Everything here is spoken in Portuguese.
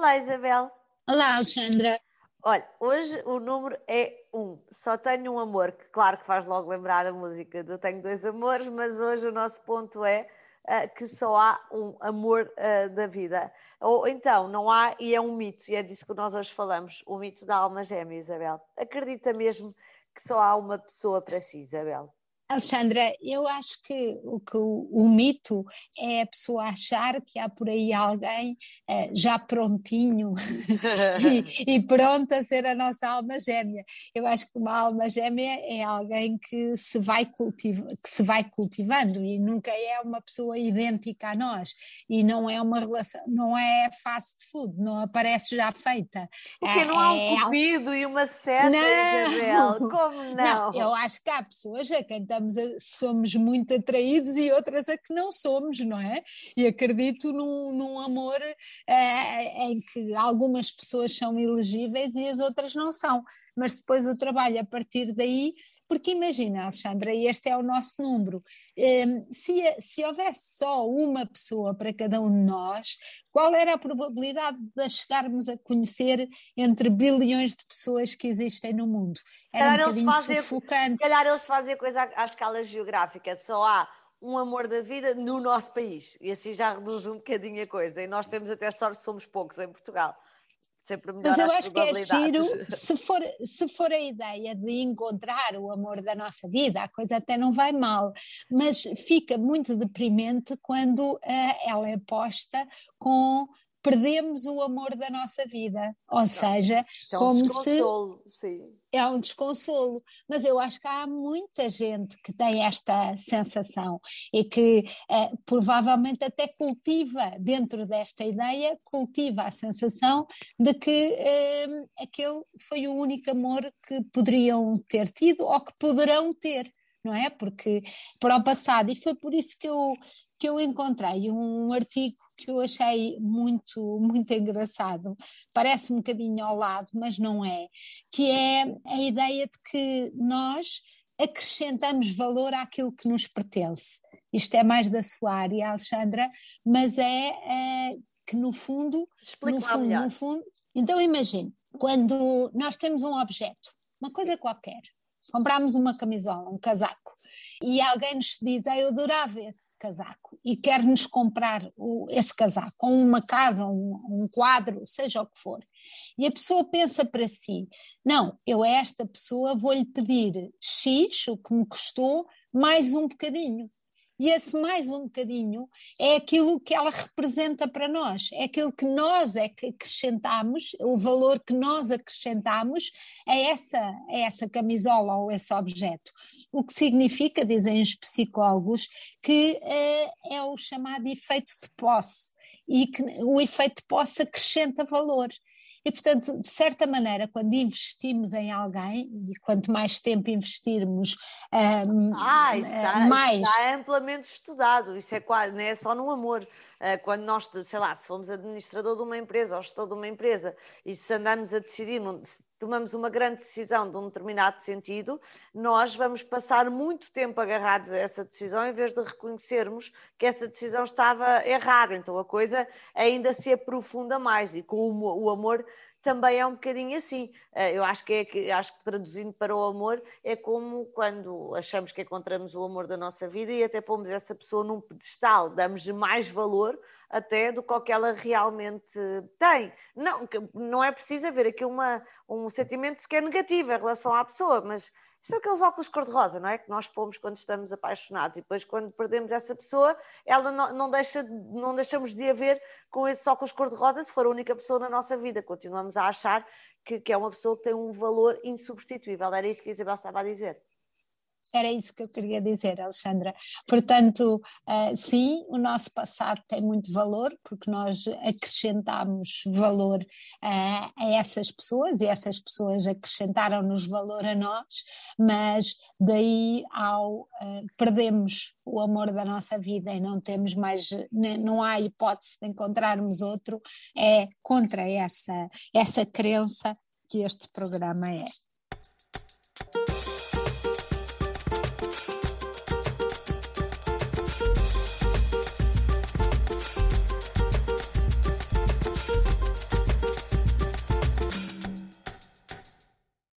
Olá, Isabel. Olá, Alexandra. Olha, hoje o número é um. Só tenho um amor, que claro que faz logo lembrar a música do Tenho Dois Amores, mas hoje o nosso ponto é uh, que só há um amor uh, da vida. Ou então, não há, e é um mito, e é disso que nós hoje falamos, o mito da alma gêmea, Isabel. Acredita mesmo que só há uma pessoa para si, Isabel? Alexandra, eu acho que o, que o, o, mito é a pessoa achar que há por aí alguém uh, já prontinho e, e pronto a ser a nossa alma gêmea. Eu acho que uma alma gêmea é alguém que se vai, cultiva, que se vai cultivando e nunca é uma pessoa idêntica a nós e não é uma relação, não é fast food, não aparece já feita. Porque é, não há um é, cupido e uma seta, não. Isabel, como não? Não, eu acho que há pessoas a quem estamos a, somos muito atraídos e outras a que não somos, não é? E acredito num, num amor é, em que algumas pessoas são elegíveis e as outras não são, mas depois o trabalho a partir daí, porque imagina, Alexandra, este é o nosso número, ehm, se, se houvesse só uma pessoa para cada um de nós, qual era a probabilidade de chegarmos a conhecer entre bilhões de pessoas que existem no mundo? Era calhar um bocadinho fazem, sufocante. Se calhar eles fazem coisa à, à escala geográfica, só há um amor da vida no nosso país, e assim já reduz um bocadinho a coisa, e nós temos até sorte, somos poucos em Portugal. Sempre melhor Mas eu acho que é giro, se for, se for a ideia de encontrar o amor da nossa vida, a coisa até não vai mal, mas fica muito deprimente quando uh, ela é posta com perdemos o amor da nossa vida, ou seja, é um como se sim. É um desconsolo. Mas eu acho que há muita gente que tem esta sensação e que eh, provavelmente até cultiva dentro desta ideia, cultiva a sensação de que eh, aquele foi o único amor que poderiam ter tido ou que poderão ter não é? Porque para o passado, e foi por isso que eu, que eu encontrei um artigo que eu achei muito, muito engraçado, parece um bocadinho ao lado, mas não é, que é a ideia de que nós acrescentamos valor àquilo que nos pertence. Isto é mais da sua área, Alexandra, mas é, é que no fundo, no fundo, melhor. no fundo, então imagine, quando nós temos um objeto, uma coisa qualquer, compramos uma camisola, um casaco, e alguém nos diz, ah, eu adorava esse casaco, e quer-nos comprar o, esse casaco, ou uma casa, um, um quadro, seja o que for. E a pessoa pensa para si, não, eu a esta pessoa vou-lhe pedir X, o que me custou, mais um bocadinho. E esse mais um bocadinho é aquilo que ela representa para nós, é aquilo que nós é que acrescentamos, o valor que nós acrescentamos a essa, a essa camisola ou esse objeto. O que significa, dizem os psicólogos, que uh, é o chamado efeito de posse e que o efeito de posse acrescenta valor. E, portanto, de certa maneira, quando investimos em alguém, e quanto mais tempo investirmos, um, ah, está, mais. Está amplamente estudado, isso é quase, não é só no amor. Uh, quando nós, sei lá, se formos administrador de uma empresa ou gestor de uma empresa e se andamos a decidir, tomamos uma grande decisão de um determinado sentido, nós vamos passar muito tempo agarrados a essa decisão em vez de reconhecermos que essa decisão estava errada. Então a coisa ainda se aprofunda mais e com o amor também é um bocadinho assim. Eh, eu acho que é acho que traduzindo para o amor é como quando achamos que encontramos o amor da nossa vida e até pomos essa pessoa num pedestal, damos-lhe mais valor até do que ela realmente tem. Não, não é preciso haver aqui uma, um sentimento sequer negativo em relação à pessoa, mas são aqueles óculos cor-de-rosa, não é? Que nós pomos quando estamos apaixonados e depois, quando perdemos essa pessoa, ela não, não, deixa, não deixamos de haver com esses óculos cor-de-rosa se for a única pessoa na nossa vida. Continuamos a achar que, que é uma pessoa que tem um valor insubstituível. Era isso que a Isabel estava a dizer. Era isso que eu queria dizer, Alexandra. Portanto, uh, sim, o nosso passado tem muito valor, porque nós acrescentamos valor uh, a essas pessoas e essas pessoas acrescentaram-nos valor a nós, mas daí ao uh, perdemos o amor da nossa vida e não temos mais, não há hipótese de encontrarmos outro, é contra essa, essa crença que este programa é.